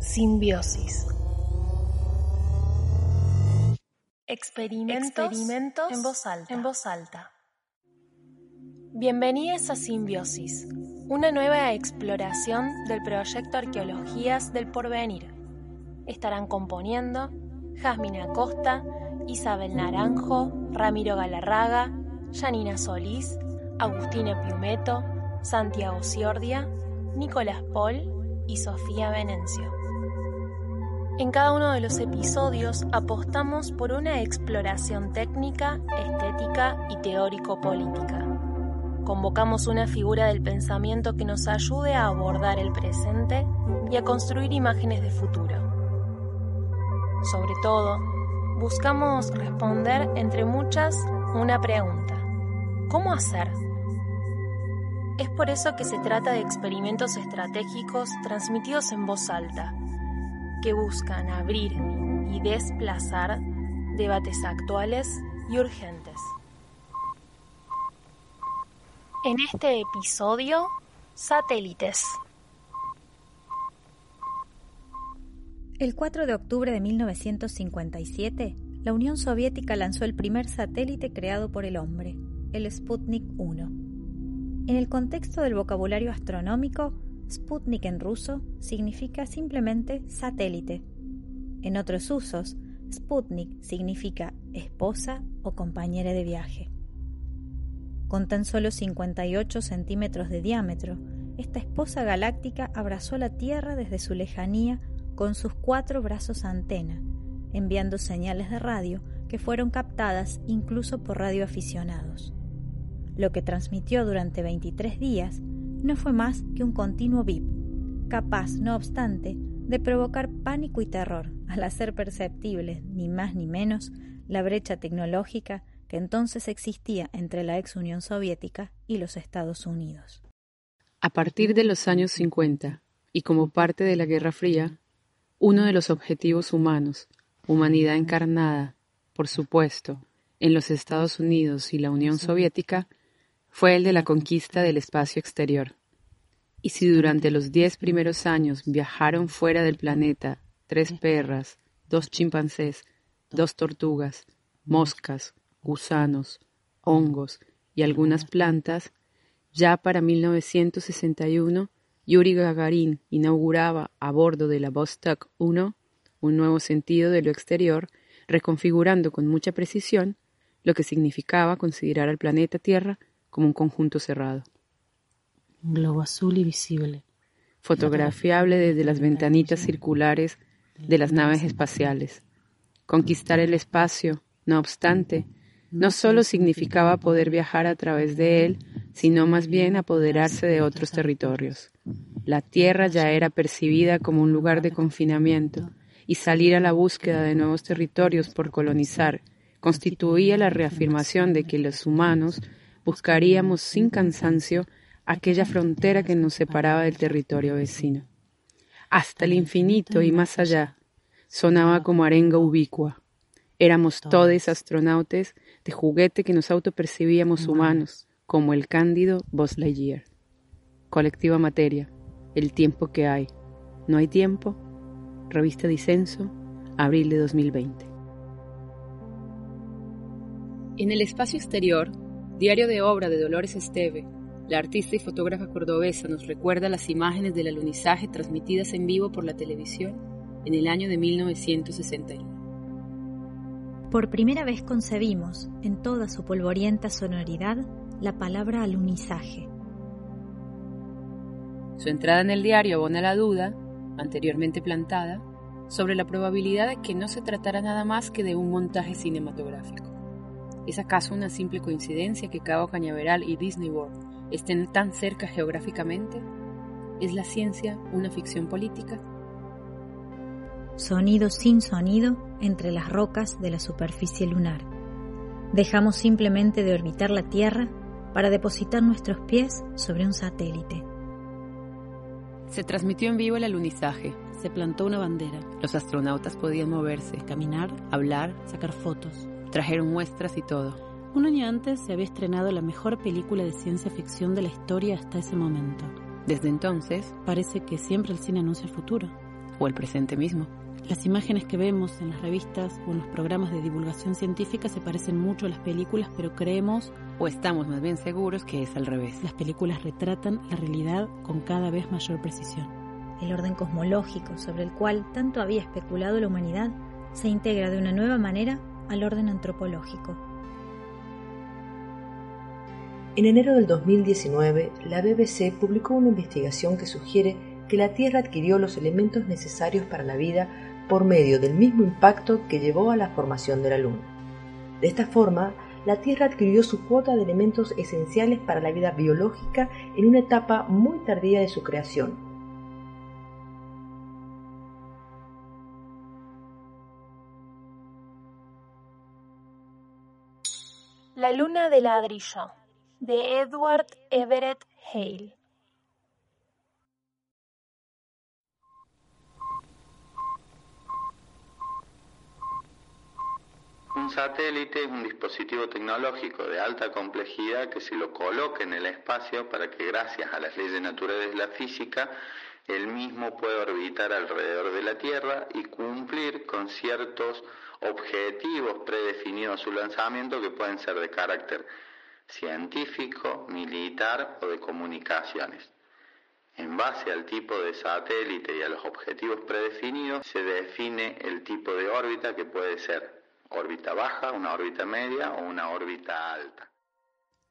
Simbiosis. Experimentos, en, voz alta. en voz alta. Bienvenidos a Simbiosis, una nueva exploración del proyecto Arqueologías del Porvenir. Estarán componiendo Jasmine Acosta, Isabel Naranjo, Ramiro Galarraga, Janina Solís, Agustina Piumeto, Santiago Ciordia, Nicolás Paul y Sofía Venencio. En cada uno de los episodios apostamos por una exploración técnica, estética y teórico-política. Convocamos una figura del pensamiento que nos ayude a abordar el presente y a construir imágenes de futuro. Sobre todo, buscamos responder entre muchas una pregunta. ¿Cómo hacer? Es por eso que se trata de experimentos estratégicos transmitidos en voz alta, que buscan abrir y desplazar debates actuales y urgentes. En este episodio, satélites. El 4 de octubre de 1957, la Unión Soviética lanzó el primer satélite creado por el hombre, el Sputnik 1. En el contexto del vocabulario astronómico, Sputnik en ruso significa simplemente satélite. En otros usos, Sputnik significa esposa o compañera de viaje. Con tan solo 58 centímetros de diámetro, esta esposa galáctica abrazó la Tierra desde su lejanía con sus cuatro brazos antena, enviando señales de radio que fueron captadas incluso por radioaficionados. Lo que transmitió durante 23 días no fue más que un continuo bip, capaz, no obstante, de provocar pánico y terror al hacer perceptible, ni más ni menos, la brecha tecnológica que entonces existía entre la ex Unión Soviética y los Estados Unidos. A partir de los años 50, y como parte de la Guerra Fría, uno de los objetivos humanos, humanidad encarnada, por supuesto, en los Estados Unidos y la Unión Soviética, fue el de la conquista del espacio exterior. Y si durante los diez primeros años viajaron fuera del planeta tres perras, dos chimpancés, dos tortugas, moscas, gusanos, hongos y algunas plantas, ya para 1961 Yuri Gagarin inauguraba a bordo de la Vostok 1 un nuevo sentido de lo exterior, reconfigurando con mucha precisión lo que significaba considerar al planeta Tierra como un conjunto cerrado. Un globo azul y visible. Fotografiable desde las ventanitas circulares de las naves espaciales. Conquistar el espacio, no obstante, no solo significaba poder viajar a través de él, sino más bien apoderarse de otros territorios. La Tierra ya era percibida como un lugar de confinamiento, y salir a la búsqueda de nuevos territorios por colonizar constituía la reafirmación de que los humanos buscaríamos sin cansancio aquella frontera que nos separaba del territorio vecino. Hasta el infinito y más allá sonaba como arenga ubicua. Éramos todos astronautes de juguete que nos autopercibíamos humanos, como el cándido Buzz Lightyear. Colectiva Materia, el tiempo que hay. ¿No hay tiempo? Revista Disenso, abril de 2020. En el espacio exterior, diario de obra de Dolores Esteve, la artista y fotógrafa cordobesa nos recuerda las imágenes del alunizaje transmitidas en vivo por la televisión en el año de 1961. Por primera vez concebimos, en toda su polvorienta sonoridad, la palabra alunizaje. Su entrada en el diario abona la duda, anteriormente plantada, sobre la probabilidad de que no se tratara nada más que de un montaje cinematográfico. ¿Es acaso una simple coincidencia que Cabo Cañaveral y Disney World estén tan cerca geográficamente? ¿Es la ciencia una ficción política? Sonido sin sonido entre las rocas de la superficie lunar. Dejamos simplemente de orbitar la Tierra para depositar nuestros pies sobre un satélite. Se transmitió en vivo el alunizaje. Se plantó una bandera. Los astronautas podían moverse, caminar, hablar, sacar fotos. Trajeron muestras y todo. Un año antes se había estrenado la mejor película de ciencia ficción de la historia hasta ese momento. Desde entonces, parece que siempre el cine anuncia el futuro. o el presente mismo. Las imágenes que vemos en las revistas o en los programas de divulgación científica se parecen mucho a las películas, pero creemos, o estamos más bien seguros, que es al revés. Las películas retratan la realidad con cada vez mayor precisión. El orden cosmológico sobre el cual tanto había especulado la humanidad se integra de una nueva manera al orden antropológico. En enero del 2019, la BBC publicó una investigación que sugiere que la Tierra adquirió los elementos necesarios para la vida por medio del mismo impacto que llevó a la formación de la Luna. De esta forma, la Tierra adquirió su cuota de elementos esenciales para la vida biológica en una etapa muy tardía de su creación, La luna de ladrillo de Edward Everett Hale. Un satélite es un dispositivo tecnológico de alta complejidad que se lo coloca en el espacio para que gracias a las leyes naturales de la física el mismo pueda orbitar alrededor de la Tierra y cumplir con ciertos objetivos predefinidos a su lanzamiento que pueden ser de carácter científico, militar o de comunicaciones. En base al tipo de satélite y a los objetivos predefinidos se define el tipo de órbita que puede ser órbita baja, una órbita media o una órbita alta.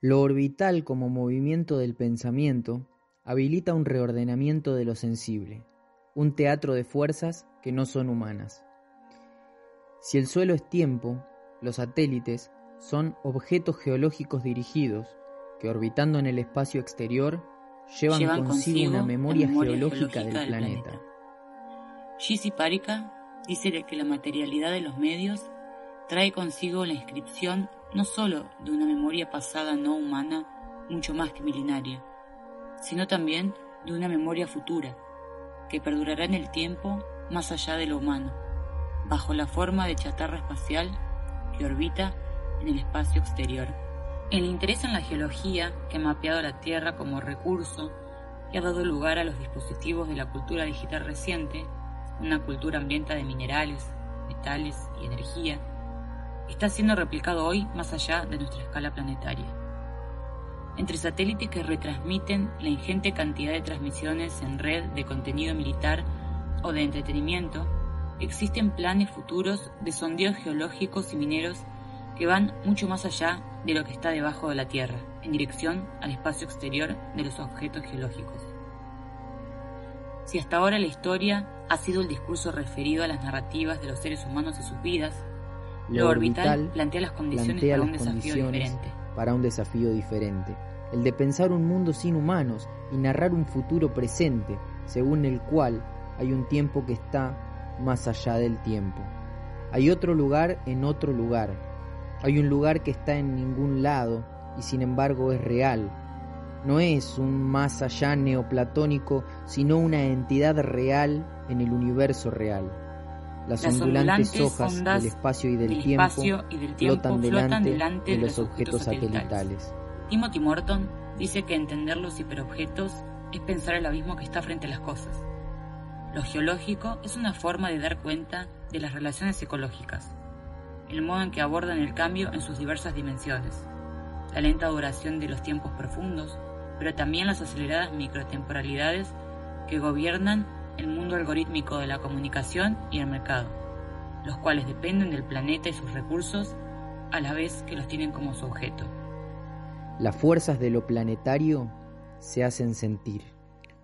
Lo orbital como movimiento del pensamiento habilita un reordenamiento de lo sensible, un teatro de fuerzas que no son humanas. Si el suelo es tiempo, los satélites son objetos geológicos dirigidos que orbitando en el espacio exterior llevan, consigo, una memoria, geológica, del, planeta. Gisi Parika dice que la materialidad de los medios trae consigo la inscripción no sólo de una memoria pasada no humana, mucho más que milenaria, sino también de una memoria futura, que perdurará en el tiempo más allá de lo humano, bajo la forma de chatarra espacial que orbita en el espacio exterior. El interés en la geología, que ha mapeado la Tierra como recurso y ha dado lugar a los dispositivos de la cultura digital reciente, una cultura ambientada de minerales, metales y energía, está siendo replicado hoy más allá de nuestra escala planetaria. Entre satélites que retransmiten la ingente cantidad de transmisiones en red de contenido militar o de entretenimiento, existen planes futuros de sondeos geológicos y mineros que van mucho más allá de lo que está debajo de la Tierra, en dirección al espacio exterior de los objetos geológicos. Si hasta ahora la historia ha sido el discurso referido a las narrativas de los seres humanos y sus vidas, lo, orbital, plantea las condiciones para un desafío diferente. Para un desafío diferente. El de pensar un mundo sin humanos y narrar un futuro presente, según el cual hay un tiempo que está más allá del tiempo. Hay otro lugar en otro lugar. Hay un lugar que está en ningún lado y sin embargo es real. No es un más allá neoplatónico, sino una entidad real en el universo real. Las, ondulantes, hojas del espacio y del, tiempo, flotan, delante de los objetos satelitales. Timothy Morton dice que entender los hiperobjetos es pensar el abismo que está frente a las cosas. Lo geológico es una forma de dar cuenta de las relaciones ecológicas, el modo en que abordan el cambio en sus diversas dimensiones, la lenta duración de los tiempos profundos, pero también las aceleradas microtemporalidades que gobiernan el mundo algorítmico de la comunicación y el mercado, los cuales dependen del planeta y sus recursos a la vez que los tienen como su objeto. Las fuerzas de lo planetario se hacen sentir,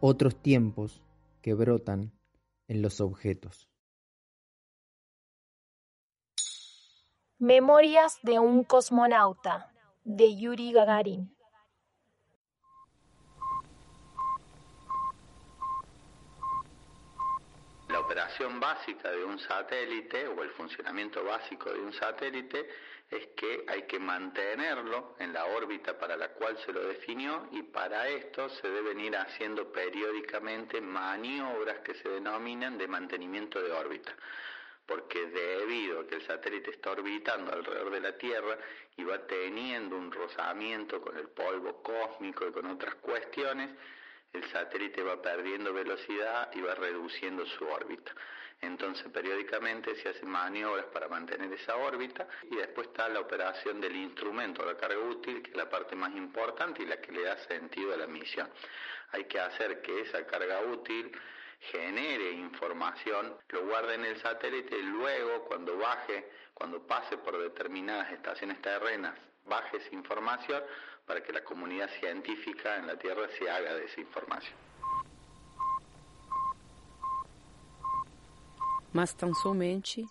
otros tiempos que brotan en los objetos. Memorias de un cosmonauta de Yuri Gagarin operación básica de un satélite o el funcionamiento básico de un satélite es que hay que mantenerlo en la órbita para la cual se lo definió y para esto se deben ir haciendo periódicamente maniobras que se denominan de mantenimiento de órbita. Porque debido a que el satélite está orbitando alrededor de la Tierra y va teniendo un rozamiento con el polvo cósmico y con otras cuestiones, el satélite va perdiendo velocidad y va reduciendo su órbita. Entonces periódicamente se hacen maniobras para mantener esa órbita y después está la operación del instrumento, la carga útil, que es la parte más importante y la que le da sentido a la misión. Hay que hacer que esa carga útil genere información, lo guarde en el satélite y luego cuando baje, cuando pase por determinadas estaciones terrenas, baje esa información para que la comunidad científica en la Tierra se haga de esa información. Mas tão somente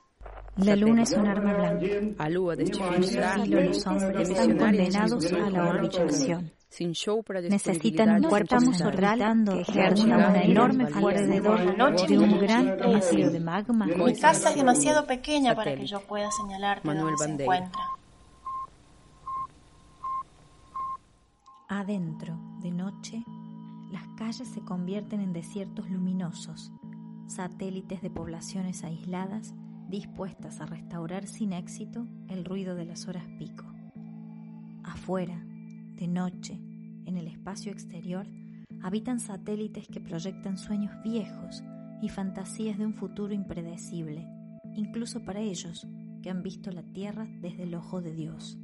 La luna es un arma blanca. a lua deste fim de Los tarde los hombres están condenados a la orbitación. sin show para Necesitan un cuerpo orbitando que ejerza una enorme fuerza alrededor de un gran vacío de magma. Mi casa es demasiado pequeña para que yo pueda señalarte Manuel dónde se encuentra. Adentro, de noche, las calles se convierten en desiertos luminosos, satélites de poblaciones aisladas dispuestas a restaurar sin éxito el ruido de las horas pico. Afuera, de noche, en el espacio exterior, habitan satélites que proyectan sueños viejos y fantasías de un futuro impredecible, incluso para ellos que han visto la Tierra desde el ojo de Dios.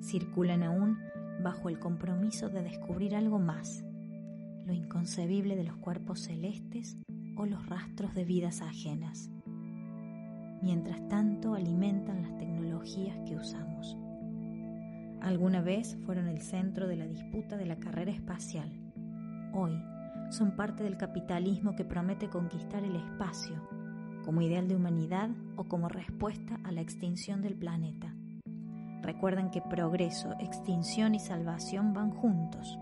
Circulan aún bajo el compromiso de descubrir algo más, lo inconcebible de los cuerpos celestes o los rastros de vidas ajenas. Mientras tanto alimentan las tecnologías que usamos. Alguna vez fueron el centro de la disputa de la carrera espacial. Hoy son parte del capitalismo que promete conquistar el espacio como ideal de humanidad o como respuesta a la extinción del planeta. Recuerden que progreso, extinción y salvación van juntos.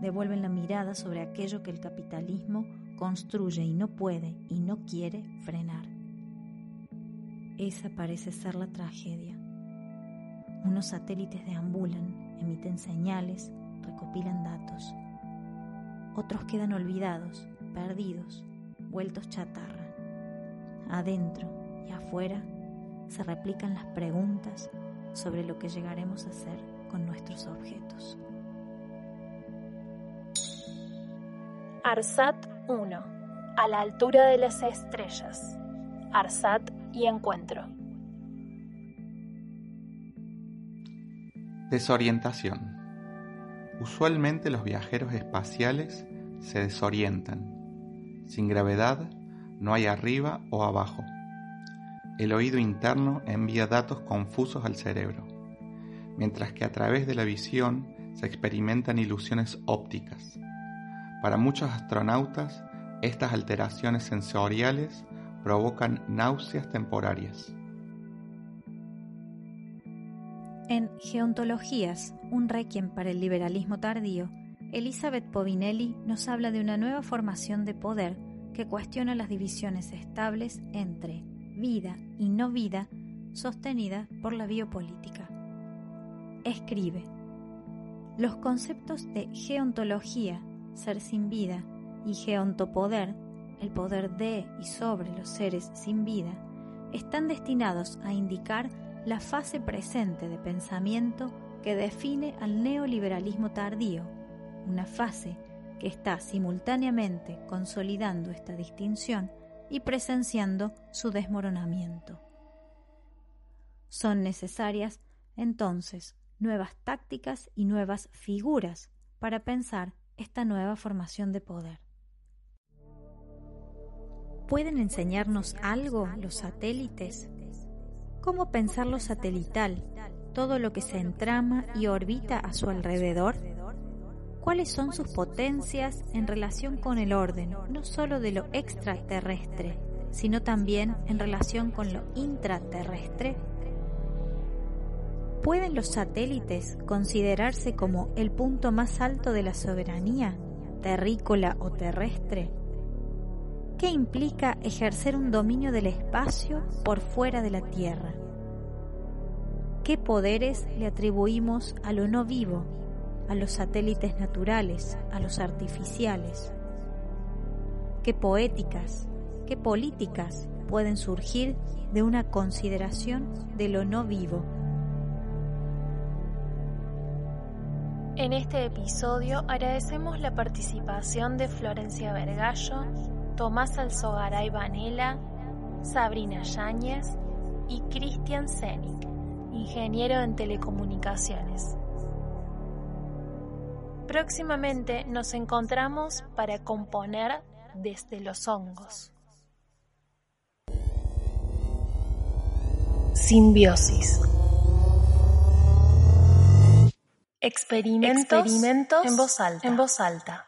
Devuelven la mirada sobre aquello que el capitalismo construye y no puede y no quiere frenar. Esa parece ser la tragedia. Unos satélites deambulan, emiten señales, recopilan datos. Otros quedan olvidados, perdidos, vueltos chatarra. Adentro y afuera se replican las preguntas sobre lo que llegaremos a hacer con nuestros objetos. ARSAT 1. A la altura de las estrellas. ARSAT y encuentro. Desorientación. Usualmente los viajeros espaciales se desorientan. Sin gravedad no hay arriba o abajo. El oído interno envía datos confusos al cerebro, mientras que a través de la visión se experimentan ilusiones ópticas. Para muchos astronautas, estas alteraciones sensoriales provocan náuseas temporarias. En Geontologías, un requiem para el liberalismo tardío, Elizabeth Povinelli nos habla de una nueva formación de poder que cuestiona las divisiones estables entre vida y no vida sostenida por la biopolítica. Escribe, los conceptos de geontología, ser sin vida, y geontopoder, el poder de y sobre los seres sin vida, están destinados a indicar la fase presente de pensamiento que define al neoliberalismo tardío, una fase que está simultáneamente consolidando esta distinción y presenciando su desmoronamiento. Son necesarias, entonces, nuevas tácticas y nuevas figuras para pensar esta nueva formación de poder. ¿Pueden enseñarnos algo los satélites? ¿Cómo pensar lo satelital, todo lo que se entrama y orbita a su alrededor? ¿Cuáles son sus potencias en relación con el orden, no solo de lo extraterrestre, sino también en relación con lo intraterrestre? ¿Pueden los satélites considerarse como el punto más alto de la soberanía, terrícola o terrestre? ¿Qué implica ejercer un dominio del espacio por fuera de la Tierra? ¿Qué poderes le atribuimos a lo no vivo, a los satélites naturales, a los artificiales? ¿Qué poéticas, qué políticas pueden surgir de una consideración de lo no vivo? En este episodio agradecemos la participación de Florencia Vergallo, Tomás Alzogaray Vanela, Sabrina Yáñez y Cristian Zenik, ingeniero en telecomunicaciones. Próximamente nos encontramos para componer desde los hongos. Simbiosis. Experimentos, en voz alta. En voz alta.